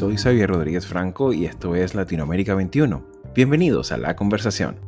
soy Xavier Rodríguez Franco y esto es Latinoamérica 21. Bienvenidos a la conversación.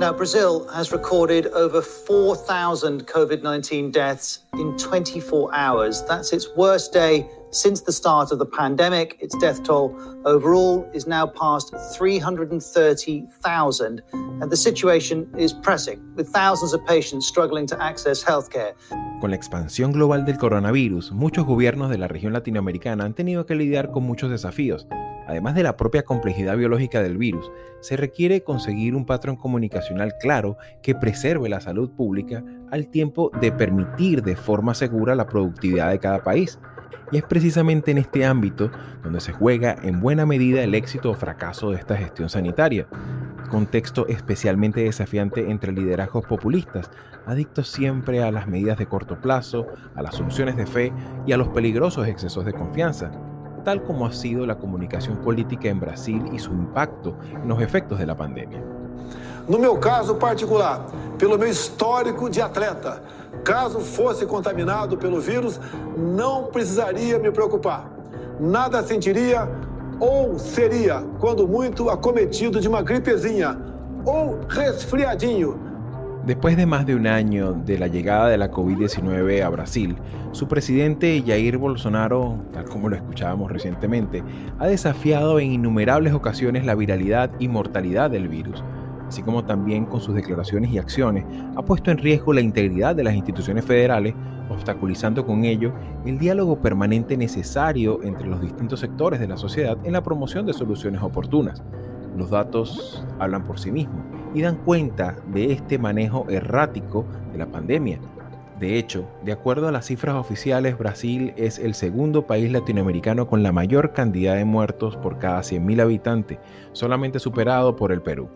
Now, Brazil has recorded over 4,000 COVID 19 deaths in 24 hours. That's its worst day since the start of the pandemic. Its death toll overall is now past 330,000. And the situation is pressing, with thousands of patients struggling to access healthcare. Con la expansión global del coronavirus, muchos gobiernos de la región latinoamericana han tenido que lidiar con muchos desafíos Además de la propia complejidad biológica del virus, se requiere conseguir un patrón comunicacional claro que preserve la salud pública al tiempo de permitir de forma segura la productividad de cada país. Y es precisamente en este ámbito donde se juega en buena medida el éxito o fracaso de esta gestión sanitaria. Contexto especialmente desafiante entre liderazgos populistas, adictos siempre a las medidas de corto plazo, a las soluciones de fe y a los peligrosos excesos de confianza tal como ha sido la comunicación política em Brasil e seu impacto nos efeitos da pandemia. No meu caso particular, pelo meu histórico de atleta, caso fosse contaminado pelo vírus, não precisaria me preocupar. Nada sentiria ou seria, quando muito, acometido de uma gripezinha ou resfriadinho Después de más de un año de la llegada de la COVID-19 a Brasil, su presidente Jair Bolsonaro, tal como lo escuchábamos recientemente, ha desafiado en innumerables ocasiones la viralidad y mortalidad del virus, así como también con sus declaraciones y acciones ha puesto en riesgo la integridad de las instituciones federales, obstaculizando con ello el diálogo permanente necesario entre los distintos sectores de la sociedad en la promoción de soluciones oportunas. Los datos hablan por sí mismos y dan cuenta de este manejo errático de la pandemia. De hecho, de acuerdo a las cifras oficiales, Brasil es el segundo país latinoamericano con la mayor cantidad de muertos por cada 100.000 habitantes, solamente superado por el Perú.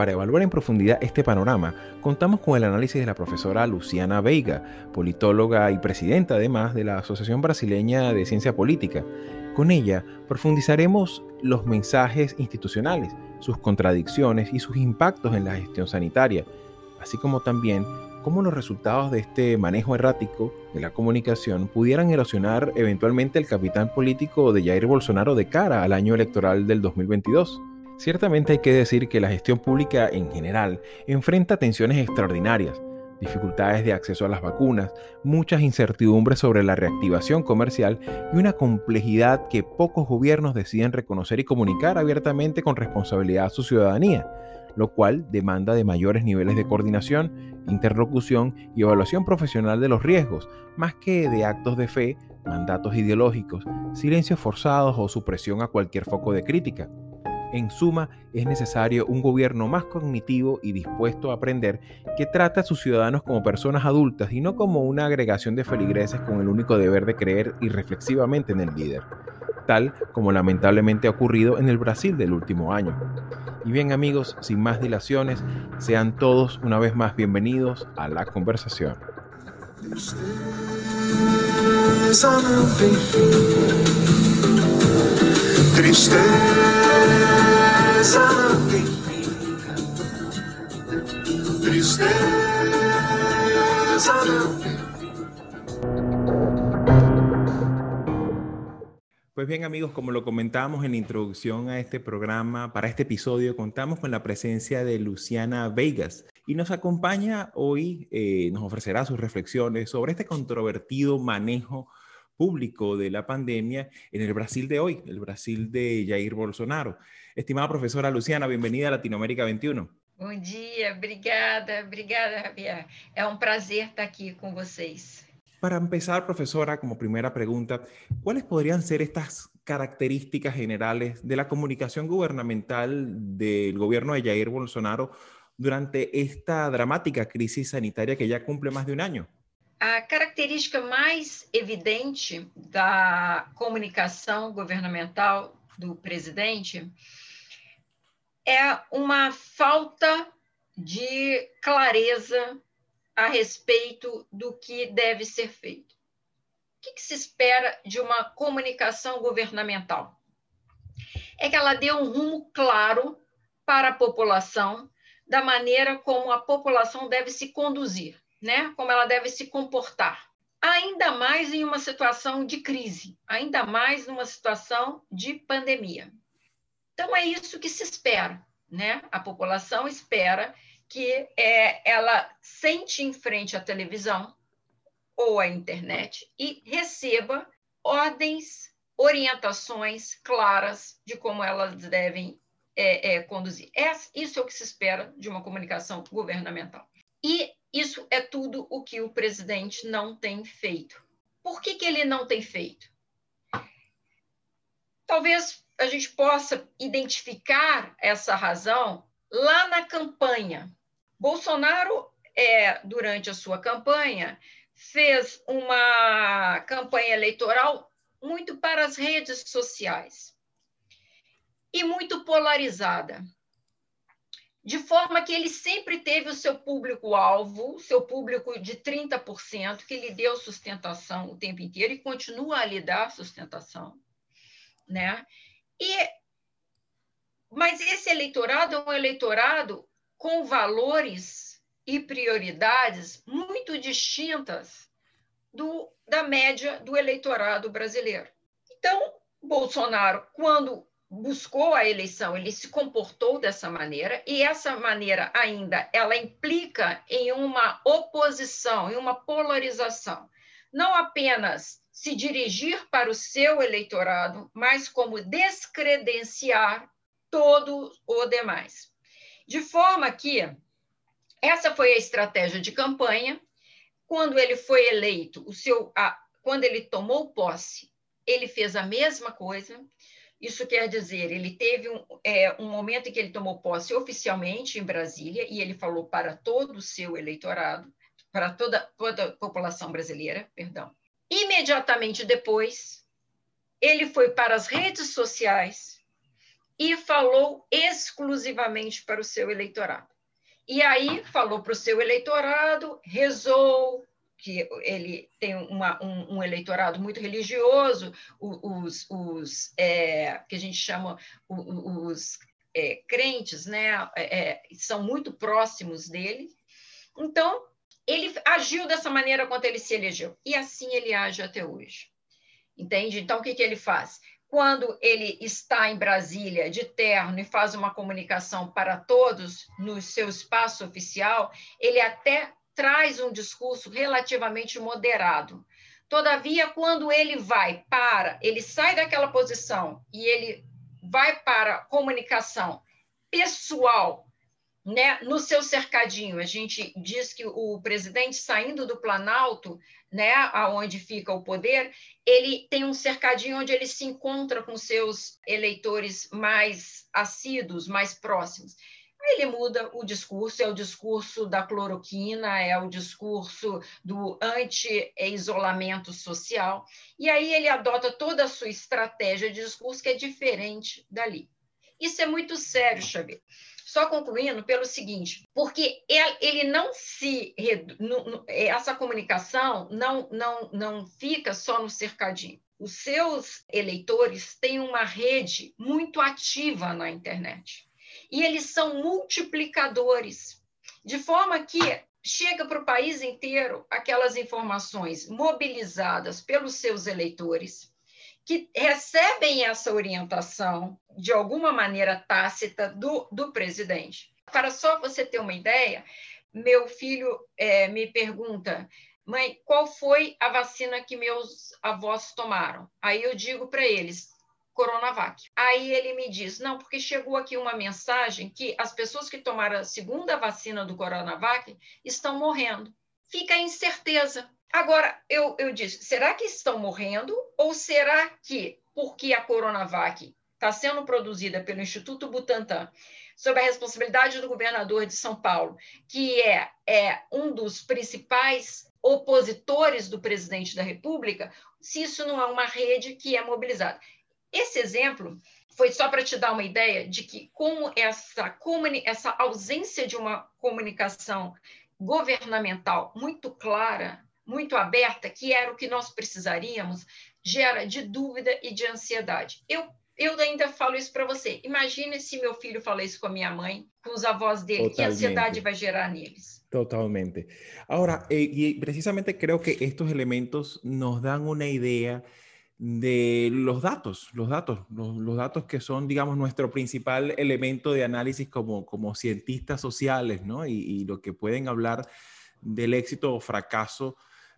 Para evaluar en profundidad este panorama, contamos con el análisis de la profesora Luciana Veiga, politóloga y presidenta además de la Asociación Brasileña de Ciencia Política. Con ella profundizaremos los mensajes institucionales, sus contradicciones y sus impactos en la gestión sanitaria, así como también cómo los resultados de este manejo errático de la comunicación pudieran erosionar eventualmente el capitán político de Jair Bolsonaro de cara al año electoral del 2022. Ciertamente hay que decir que la gestión pública en general enfrenta tensiones extraordinarias, dificultades de acceso a las vacunas, muchas incertidumbres sobre la reactivación comercial y una complejidad que pocos gobiernos deciden reconocer y comunicar abiertamente con responsabilidad a su ciudadanía, lo cual demanda de mayores niveles de coordinación, interlocución y evaluación profesional de los riesgos, más que de actos de fe, mandatos ideológicos, silencios forzados o supresión a cualquier foco de crítica. En suma, es necesario un gobierno más cognitivo y dispuesto a aprender que trata a sus ciudadanos como personas adultas y no como una agregación de feligreses con el único deber de creer irreflexivamente en el líder, tal como lamentablemente ha ocurrido en el Brasil del último año. Y bien amigos, sin más dilaciones, sean todos una vez más bienvenidos a la conversación. Pues bien amigos, como lo comentábamos en la introducción a este programa, para este episodio contamos con la presencia de Luciana Vegas y nos acompaña hoy, eh, nos ofrecerá sus reflexiones sobre este controvertido manejo público de la pandemia en el Brasil de hoy, el Brasil de Jair Bolsonaro. Estimada profesora Luciana, bienvenida a Latinoamérica 21. Bom dia, obrigada, obrigada, Javier. É um prazer estar aqui com vocês. Para empezar, profesora, como primera pregunta, ¿cuáles podrían ser estas características generales de la comunicación gubernamental del gobierno de Jair Bolsonaro durante esta dramática crisis sanitaria que ya cumple más de un año? A característica mais evidente da comunicação governamental do presidente é uma falta de clareza a respeito do que deve ser feito. O que, que se espera de uma comunicação governamental? É que ela dê um rumo claro para a população da maneira como a população deve se conduzir, né? como ela deve se comportar. Ainda mais em uma situação de crise, ainda mais numa situação de pandemia. Então, é isso que se espera. Né? A população espera que é, ela sente em frente à televisão ou à internet e receba ordens, orientações claras de como elas devem é, é, conduzir. É, isso é o que se espera de uma comunicação governamental. E isso é tudo o que o presidente não tem feito. Por que, que ele não tem feito? Talvez a gente possa identificar essa razão lá na campanha. Bolsonaro, é, durante a sua campanha, fez uma campanha eleitoral muito para as redes sociais e muito polarizada, de forma que ele sempre teve o seu público-alvo, seu público de 30%, que lhe deu sustentação o tempo inteiro e continua a lhe dar sustentação, né? E, mas esse eleitorado é um eleitorado com valores e prioridades muito distintas do, da média do eleitorado brasileiro. Então, Bolsonaro, quando buscou a eleição, ele se comportou dessa maneira e essa maneira ainda ela implica em uma oposição, em uma polarização, não apenas se dirigir para o seu eleitorado, mas como descredenciar todo o demais. De forma que essa foi a estratégia de campanha. Quando ele foi eleito, o seu, a, quando ele tomou posse, ele fez a mesma coisa. Isso quer dizer, ele teve um, é, um momento em que ele tomou posse oficialmente em Brasília e ele falou para todo o seu eleitorado, para toda, toda a população brasileira, perdão. Imediatamente depois, ele foi para as redes sociais e falou exclusivamente para o seu eleitorado. E aí falou para o seu eleitorado, rezou, que ele tem uma, um, um, eleitorado muito religioso, os, os é, que a gente chama os é, crentes, né, é, é, são muito próximos dele. Então, ele agiu dessa maneira quando ele se elegeu, e assim ele age até hoje. Entende? Então, o que, que ele faz? Quando ele está em Brasília de terno e faz uma comunicação para todos no seu espaço oficial, ele até traz um discurso relativamente moderado. Todavia, quando ele vai para, ele sai daquela posição e ele vai para comunicação pessoal, né, no seu cercadinho. A gente diz que o presidente saindo do Planalto, né, aonde fica o poder, ele tem um cercadinho onde ele se encontra com seus eleitores mais assíduos, mais próximos. Ele muda o discurso, é o discurso da cloroquina, é o discurso do anti-isolamento social, e aí ele adota toda a sua estratégia de discurso que é diferente dali. Isso é muito sério, Xavier. Só concluindo pelo seguinte, porque ele não se essa comunicação não não não fica só no cercadinho. Os seus eleitores têm uma rede muito ativa na internet e eles são multiplicadores, de forma que chega para o país inteiro aquelas informações mobilizadas pelos seus eleitores, que recebem essa orientação de alguma maneira tácita do, do presidente. Para só você ter uma ideia, meu filho é, me pergunta, mãe, qual foi a vacina que meus avós tomaram? Aí eu digo para eles, Coronavac. Aí ele me diz: não, porque chegou aqui uma mensagem que as pessoas que tomaram a segunda vacina do Coronavac estão morrendo. Fica a incerteza. Agora, eu, eu disse: será que estão morrendo? Ou será que, porque a Coronavac está sendo produzida pelo Instituto Butantan, sob a responsabilidade do governador de São Paulo, que é, é um dos principais opositores do presidente da República, se isso não é uma rede que é mobilizada. Esse exemplo foi só para te dar uma ideia de que como essa, essa ausência de uma comunicação governamental muito clara, muito aberta, que era o que nós precisaríamos, gera de dúvida e de ansiedade. Eu eu ainda falo isso para você. Imagine se meu filho fala isso com a minha mãe, com os avós dele, Totalmente. que ansiedade vai gerar neles. Totalmente. Ahora, eh, y precisamente creo que estos elementos nos dan una idea de los datos, los datos, los, datos que son, digamos, nuestro principal elemento de análisis como, como cientistas sociales, ¿no? Y, lo que pueden hablar del éxito o fracaso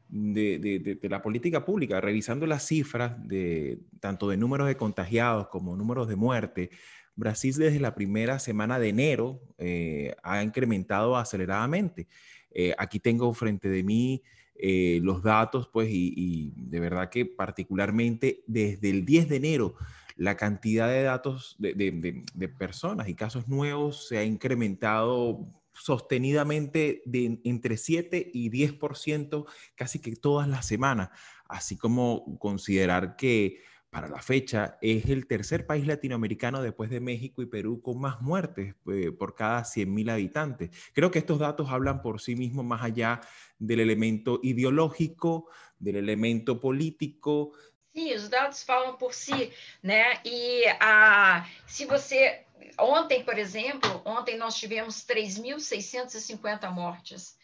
de, la política pública, revisando las cifras de tanto de números de contagiados como números de muerte, Brasil desde la primera semana de enero eh, ha incrementado aceleradamente. Eh, aquí tengo frente de mí eh, los datos, pues, y, de verdad que particularmente desde el 10 de enero la cantidad de datos de, personas y casos nuevos se ha incrementado sostenidamente de entre 7 y 10% casi que todas las semanas, así como considerar que para la fecha es el tercer país latinoamericano después de México y Perú con más muertes eh, por cada 100.000 habitantes. Creo que estos datos hablan por sí mismos más allá del elemento ideológico, del elemento político. Sí, los datos hablan por sí, né? E a, se você Ontem, por exemplo, ontem nós tivemos 3.650 mortes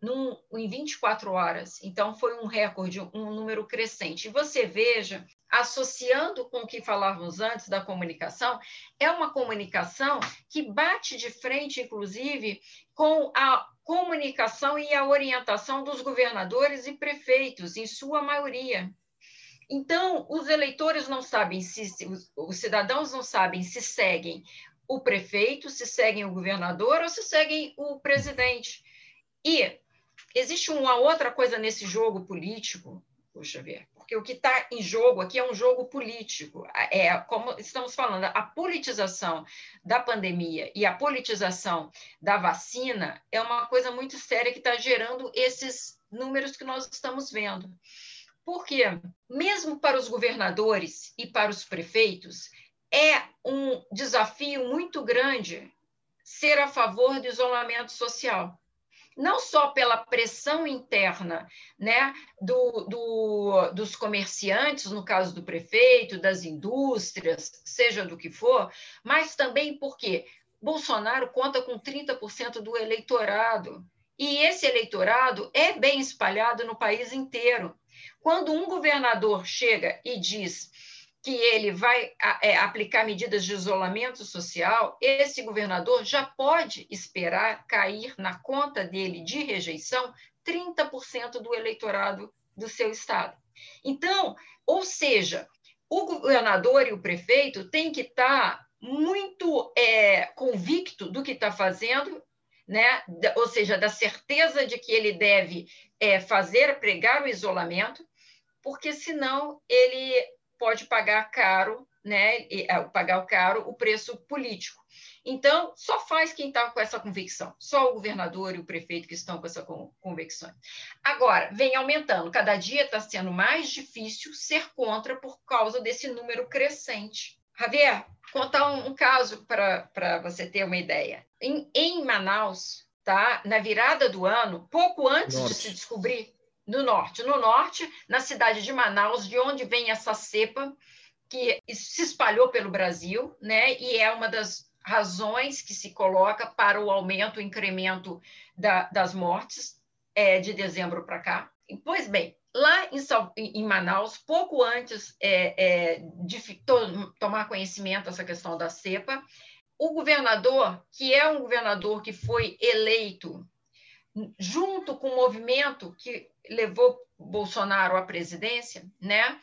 num, em 24 horas. Então, foi um recorde, um número crescente. E você veja, associando com o que falávamos antes da comunicação, é uma comunicação que bate de frente, inclusive, com a comunicação e a orientação dos governadores e prefeitos, em sua maioria. Então, os eleitores não sabem se, os cidadãos não sabem se seguem o prefeito, se seguem o governador ou se seguem o presidente. E existe uma outra coisa nesse jogo político, puxa ver, porque o que está em jogo aqui é um jogo político. É como estamos falando, a politização da pandemia e a politização da vacina é uma coisa muito séria que está gerando esses números que nós estamos vendo. Porque, mesmo para os governadores e para os prefeitos, é um desafio muito grande ser a favor do isolamento social. Não só pela pressão interna né, do, do, dos comerciantes, no caso do prefeito, das indústrias, seja do que for, mas também porque Bolsonaro conta com 30% do eleitorado. E esse eleitorado é bem espalhado no país inteiro. Quando um governador chega e diz que ele vai é, aplicar medidas de isolamento social, esse governador já pode esperar cair na conta dele de rejeição 30% do eleitorado do seu estado. Então, ou seja, o governador e o prefeito têm que estar muito é, convicto do que está fazendo, né? ou seja, da certeza de que ele deve é, fazer, pregar o isolamento, porque senão ele pode pagar caro, né? E, é, pagar o caro o preço político. Então, só faz quem está com essa convicção, só o governador e o prefeito que estão com essa convicção. Agora, vem aumentando, cada dia está sendo mais difícil ser contra por causa desse número crescente. Javier, contar um, um caso para você ter uma ideia. Em, em Manaus, tá? na virada do ano, pouco antes Norte. de se descobrir no norte. No norte, na cidade de Manaus, de onde vem essa cepa que se espalhou pelo Brasil, né? E é uma das razões que se coloca para o aumento, o incremento da, das mortes é, de dezembro para cá. Pois bem, lá em, em Manaus, pouco antes é, é, de to, tomar conhecimento dessa questão da cepa, o governador, que é um governador que foi eleito junto com o movimento que levou Bolsonaro à presidência, né?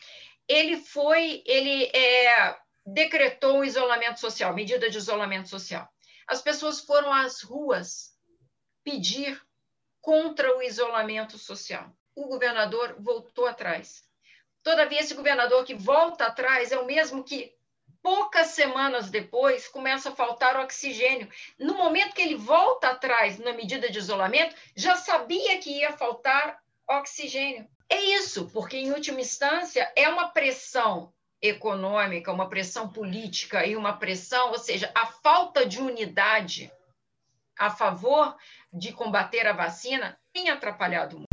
Ele foi, ele é, decretou um isolamento social, medida de isolamento social. As pessoas foram às ruas pedir contra o isolamento social. O governador voltou atrás. Todavia, esse governador que volta atrás é o mesmo que poucas semanas depois começa a faltar oxigênio. No momento que ele volta atrás na medida de isolamento, já sabia que ia faltar oxigênio. É isso, porque em última instância é uma pressão econômica, uma pressão política e uma pressão, ou seja, a falta de unidade a favor de combater a vacina tem atrapalhado muito.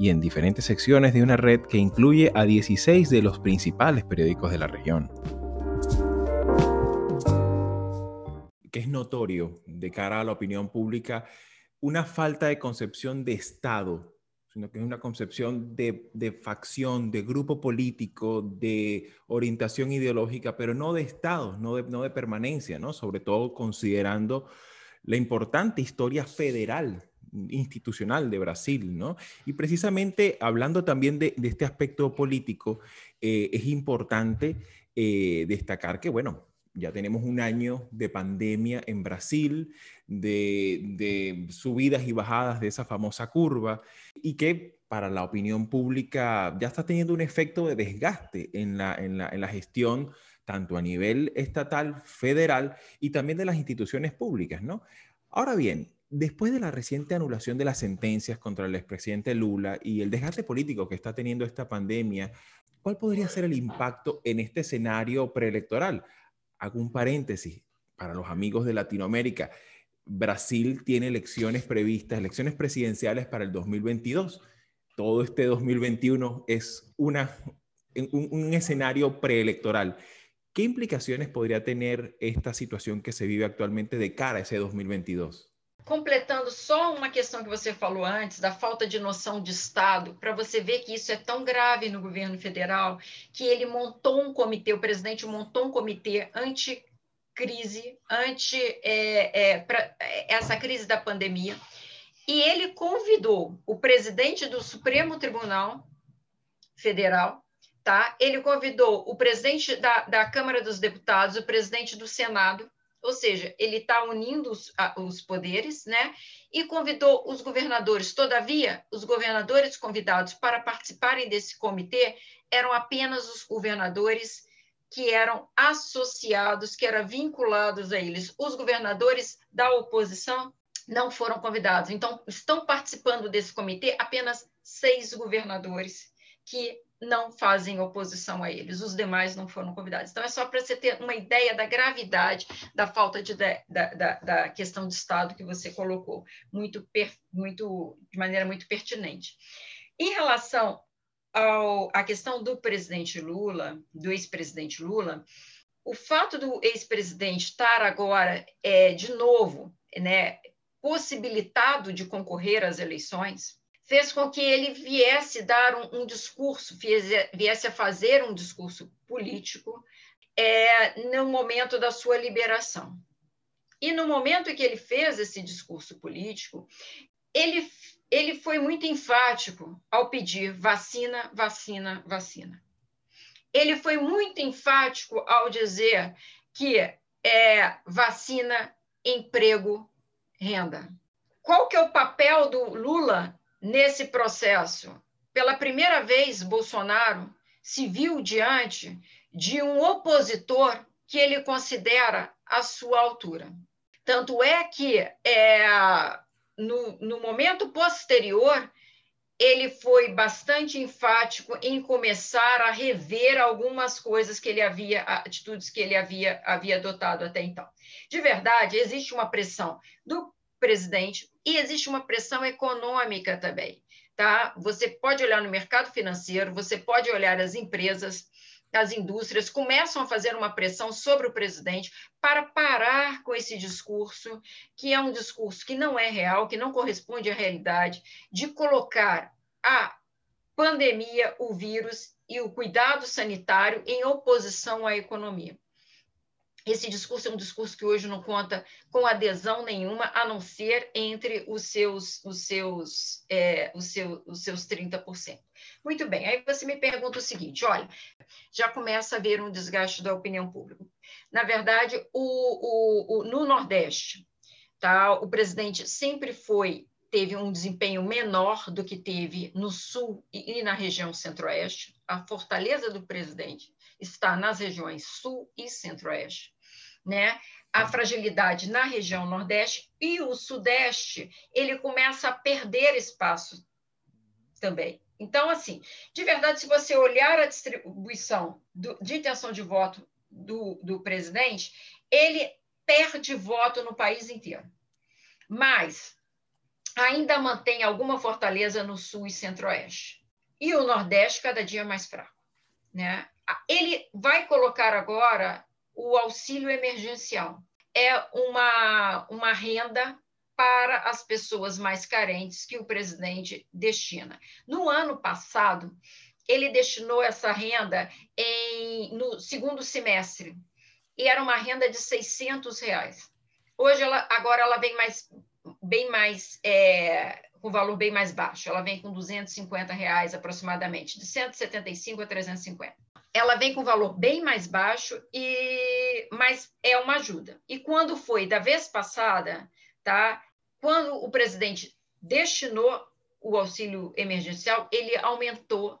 y en diferentes secciones de una red que incluye a 16 de los principales periódicos de la región. Que es notorio de cara a la opinión pública una falta de concepción de Estado sino que es una concepción de, facción, de grupo político, de orientación ideológica, pero no de Estado, no de, no de permanencia, ¿no? Sobre todo considerando la importante historia federal institucional de Brasil, ¿no? Y precisamente hablando también de, este aspecto político, eh, es importante eh, destacar que, bueno, ya tenemos un año de pandemia en Brasil, de, subidas y bajadas de esa famosa curva, y que para la opinión pública ya está teniendo un efecto de desgaste en la, en la gestión tanto a nivel estatal, federal y también de las instituciones públicas, ¿no? Ahora bien, después de la reciente anulación de las sentencias contra el expresidente Lula y el desgaste político que está teniendo esta pandemia, ¿cuál podría ser el impacto en este escenario preelectoral? hago un paréntesis para los amigos de Latinoamérica. Brasil tiene elecciones previstas, elecciones presidenciales para el 2022. Todo este 2021 es una, un, un escenario preelectoral. ¿Qué implicaciones podría tener esta situación que se vive actualmente de cara a ese 2022? Completando só uma questão que você falou antes, da falta de noção de Estado, para você ver que isso é tão grave no governo federal, que ele montou um comitê, o presidente montou um comitê anti-crise, anti, é, é, é, essa crise da pandemia, e ele convidou o presidente do Supremo Tribunal Federal, tá? ele convidou o presidente da, da Câmara dos Deputados, o presidente do Senado, ou seja, ele está unindo os, os, poderes, né? E convidou os governadores. Todavia, os governadores convidados para participarem desse comitê eram apenas os governadores que eram associados, que eram vinculados a eles. Os governadores da oposição não foram convidados. Então, estão participando desse comitê apenas seis governadores que não fazem oposição a eles, os demais não foram convidados. Então, é só para você ter uma ideia da gravidade da falta de, da, da, da questão de Estado que você colocou, muito, muito, de maneira muito pertinente. Em relação ao, à questão do presidente Lula, do ex-presidente Lula, o fato do ex-presidente estar agora, é, de novo, né, possibilitado de concorrer às eleições, fez com que ele viesse dar um, um discurso, viesse a fazer um discurso político é, no momento da sua liberação. E no momento em que ele fez esse discurso político, ele, ele foi muito enfático ao pedir vacina, vacina, vacina. Ele foi muito enfático ao dizer que é vacina, emprego, renda. Qual que é o papel do Lula nesse processo. Pela primeira vez, Bolsonaro se viu diante de um opositor que ele considera a sua altura. Tanto é que, é, no, no momento posterior, ele foi bastante enfático em começar a rever algumas coisas que ele havia, atitudes que ele havia, havia adotado até então. De verdade, existe uma pressão do presidente, e existe uma pressão econômica também. Tá? Você pode olhar no mercado financeiro, você pode olhar as empresas, as indústrias começam a fazer uma pressão sobre o presidente para parar com esse discurso, que é um discurso que não é real, que não corresponde à realidade, de colocar a pandemia, o vírus e o cuidado sanitário em oposição à economia. Esse discurso é um discurso que hoje não conta com adesão nenhuma, a não ser entre os seus, os seus, é, os seu, os seus 30%. Muito bem, aí você me pergunta o seguinte: olha, já começa a haver um desgaste da opinião pública. Na verdade, o, o, o no Nordeste, tá, o presidente sempre foi teve um desempenho menor do que teve no sul e na região centro-oeste. A fortaleza do presidente está nas regiões sul e centro-oeste, né? A fragilidade na região nordeste e o sudeste, ele começa a perder espaço também. Então, assim, de verdade, se você olhar a distribuição do, de intenção de voto do, do presidente, ele perde voto no país inteiro. Mas ainda mantém alguma fortaleza no sul e centro-oeste. E o nordeste cada dia mais fraco. Né? Ele vai colocar agora o auxílio emergencial. É uma, uma renda para as pessoas mais carentes que o presidente destina. No ano passado, ele destinou essa renda em, no segundo semestre, e era uma renda de 600 reais. Hoje, ela, agora, ela vem mais, bem mais é, com valor bem mais baixo. Ela vem com 250 reais aproximadamente, de 175 a 350. Ela vem com valor bem mais baixo, e mas é uma ajuda. E quando foi da vez passada, tá? Quando o presidente destinou o auxílio emergencial, ele aumentou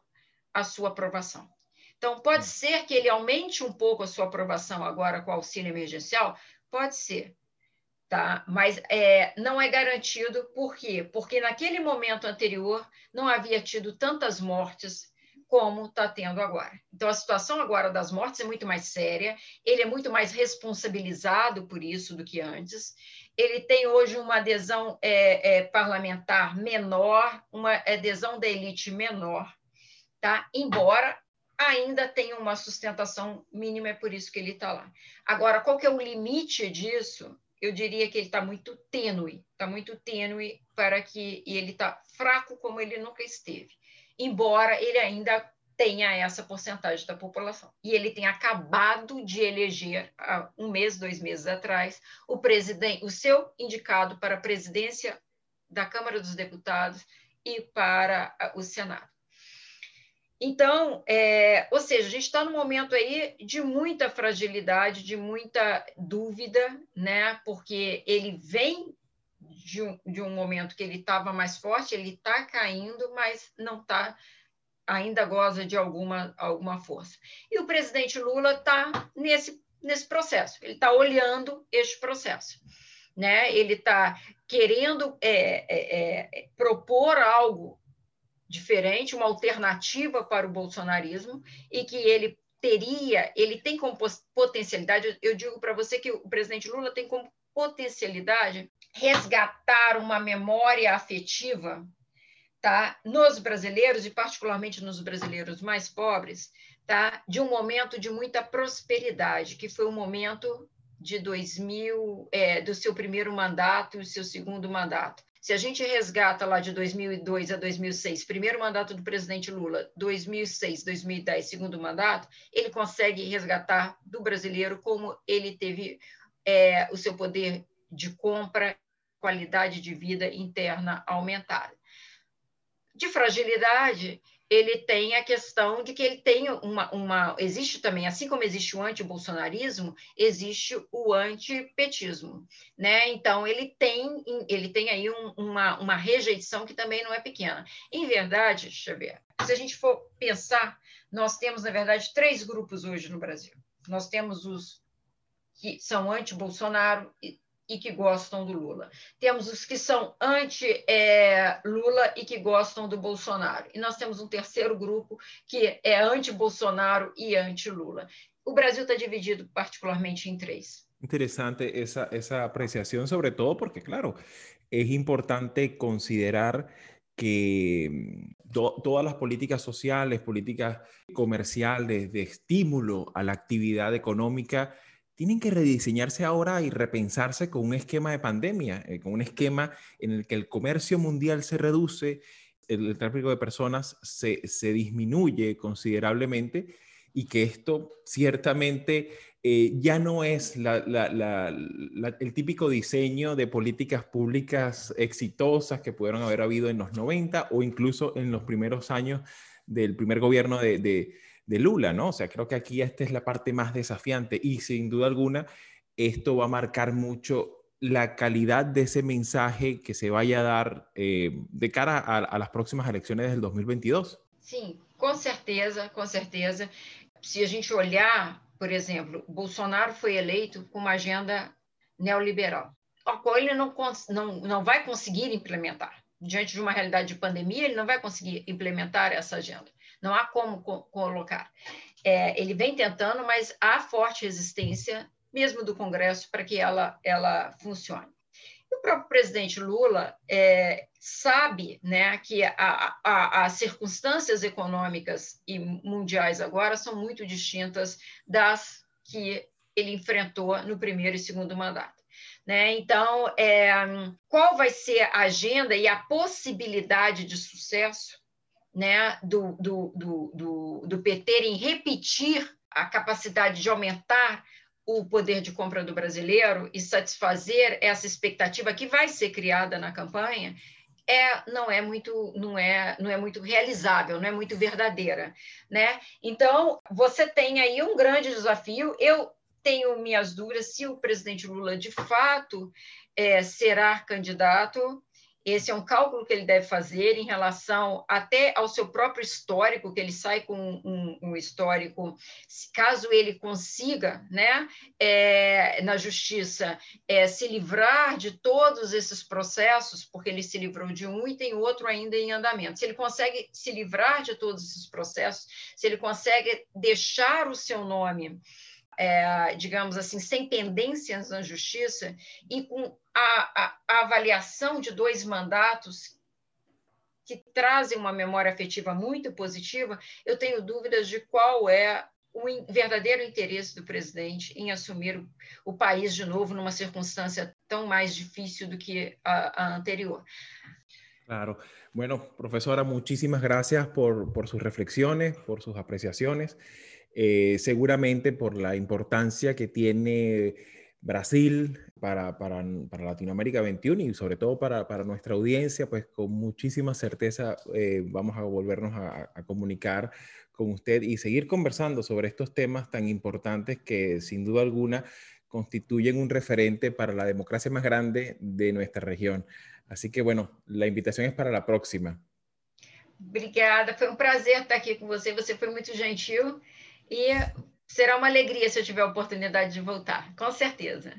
a sua aprovação. Então, pode ser que ele aumente um pouco a sua aprovação agora com o auxílio emergencial? Pode ser tá? Mas é, não é garantido, por quê? Porque naquele momento anterior não havia tido tantas mortes como está tendo agora. Então, a situação agora das mortes é muito mais séria, ele é muito mais responsabilizado por isso do que antes, ele tem hoje uma adesão é, é, parlamentar menor, uma adesão da elite menor, tá? embora ainda tenha uma sustentação mínima, é por isso que ele está lá. Agora, qual que é o limite disso? eu diria que ele está muito tênue, está muito tênue para que e ele está fraco como ele nunca esteve, embora ele ainda tenha essa porcentagem da população. E ele tem acabado de eleger, há um mês, dois meses atrás, o presidente, o seu indicado para a presidência da Câmara dos Deputados e para o Senado. Então, é, ou seja, a gente está num momento aí de muita fragilidade, de muita dúvida, né? Porque ele vem de um, de um momento que ele estava mais forte, ele está caindo, mas não está ainda goza de alguma, alguma força. E o presidente Lula está nesse, nesse processo, ele está olhando este processo. Né? Ele está querendo é, é, é, propor algo diferente, uma alternativa para o bolsonarismo e que ele teria, ele tem como potencialidade, eu digo para você que o presidente Lula tem como potencialidade resgatar uma memória afetiva tá, nos brasileiros e particularmente nos brasileiros mais pobres, tá, de um momento de muita prosperidade, que foi o momento de 2000, é, do seu primeiro mandato e o seu segundo mandato. Se a gente resgata lá de 2002 a 2006, primeiro mandato do presidente Lula, 2006, 2010, segundo mandato, ele consegue resgatar do brasileiro como ele teve é, o seu poder de compra, qualidade de vida interna aumentada. De fragilidade, ele tem a questão de que ele tem uma, uma existe também, assim como existe o anti-bolsonarismo, existe o antipetismo, né? Então ele tem ele tem aí um, uma, uma rejeição que também não é pequena. Em verdade, se a gente for pensar, nós temos na verdade três grupos hoje no Brasil. Nós temos os que são anti-Bolsonaro e que gostam do Lula. Temos os que são anti-Lula é, e que gostam do Bolsonaro. E nós temos um terceiro grupo que é anti-Bolsonaro e anti-Lula. O Brasil está dividido particularmente em três. Interessante essa, apreciação, sobre todo porque, claro, é importante considerar que to, todas las políticas sociales, políticas comerciales de estímulo a la actividad económica, tienen que rediseñarse ahora y repensarse con un esquema de pandemia, eh, con un esquema en el que el comercio mundial se reduce, el, tráfico de personas se, se, disminuye considerablemente y que esto ciertamente eh, ya no es la, la, la, el típico diseño de políticas públicas exitosas que pudieron haber habido en los 90 o incluso en los primeros años del primer gobierno de, de de Lula, ¿no? O sea, creo que aquí esta es la parte más desafiante y sin duda alguna esto va a marcar mucho la calidad de ese mensaje que se vaya a dar eh, de cara a, a, las próximas elecciones del 2022? Sim, com certeza, com certeza. Se a gente olhar, por exemplo, Bolsonaro foi eleito com uma agenda neoliberal, a qual ele não, não, não vai conseguir implementar. Diante de uma realidade de pandemia, ele não vai conseguir implementar essa agenda. Não há como co colocar. É, ele vem tentando, mas há forte resistência mesmo do Congresso, para que ela, ela funcione. E o próprio presidente Lula é, sabe né, que as circunstâncias econômicas e mundiais agora são muito distintas das que ele enfrentou no primeiro e segundo mandato. Né? Então, é, qual vai ser a agenda e a possibilidade de sucesso né, do, do, do, do, PT em repetir a capacidade de aumentar o poder de compra do brasileiro e satisfazer essa expectativa que vai ser criada na campanha é não é muito não é não é muito realizável, não é muito verdadeira, né? Então você tem aí um grande desafio. Eu tenho minhas dúvidas se o presidente Lula de fato é, será candidato esse é um cálculo que ele deve fazer em relação até ao seu próprio histórico, que ele sai com um, um histórico, caso ele consiga, né, é, na justiça, é, se livrar de todos esses processos, porque ele se livrou de um e tem outro ainda em andamento. Se ele consegue se livrar de todos esses processos, se ele consegue deixar o seu nome é, digamos assim, sem pendências na justiça e com a, a, a avaliação de dois mandatos que trazem uma memória afetiva muito positiva, eu tenho dúvidas de qual é o verdadeiro interesse do presidente em assumir o, o país de novo numa circunstância tão mais difícil do que a, a anterior. Claro. Bueno, profesora, muchísimas gracias por, por sus reflexiones, por sus apreciaciones. Eh, seguramente por la importancia que tiene Brasil para, para, para, Latinoamérica 21 y sobre todo para, para nuestra audiencia, pues con muchísima certeza eh, vamos a volvernos a, a, comunicar con usted y seguir conversando sobre estos temas tan importantes que sin duda alguna constituyen un referente para la democracia más grande de nuestra región. Así que bueno, la invitación es para la próxima. Obrigada, foi um prazer estar aqui com você. Você foi muito gentil e será uma alegria se eu tiver a oportunidade de voltar, com certeza.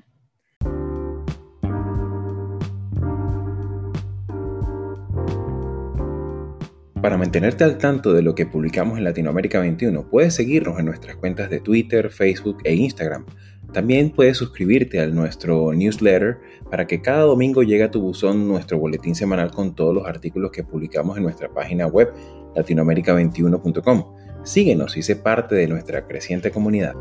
Para mantenerte al tanto de lo que publicamos en Latinoamérica 21, puedes seguirnos en nuestras cuentas de Twitter, Facebook e Instagram. También puedes suscribirte a nuestro newsletter para que cada domingo llegue a tu buzón nuestro boletín semanal con todos los artículos que publicamos en nuestra página web latinoamerica21.com. Síguenos y sé parte de nuestra creciente comunidad.